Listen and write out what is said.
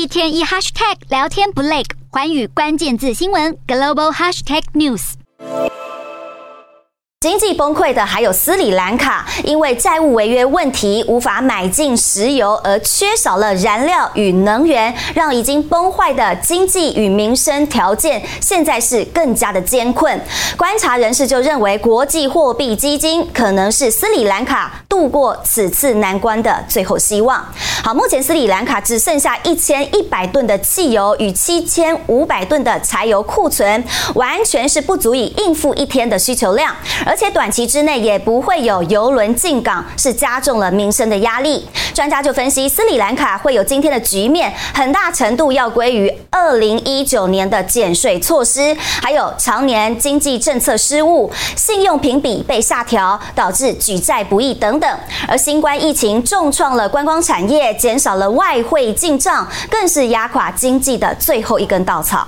一天一 hashtag 聊天不累，寰宇关键字新闻 global hashtag news。经济崩溃的还有斯里兰卡，因为债务违约问题无法买进石油，而缺少了燃料与能源，让已经崩坏的经济与民生条件现在是更加的艰困。观察人士就认为，国际货币基金可能是斯里兰卡度过此次难关的最后希望。好，目前斯里兰卡只剩下一千一百吨的汽油与七千五百吨的柴油库存，完全是不足以应付一天的需求量。而且短期之内也不会有油轮进港，是加重了民生的压力。专家就分析，斯里兰卡会有今天的局面，很大程度要归于二零一九年的减税措施，还有常年经济政策失误、信用评比被下调，导致举债不易等等。而新冠疫情重创了观光产业，减少了外汇进账，更是压垮经济的最后一根稻草。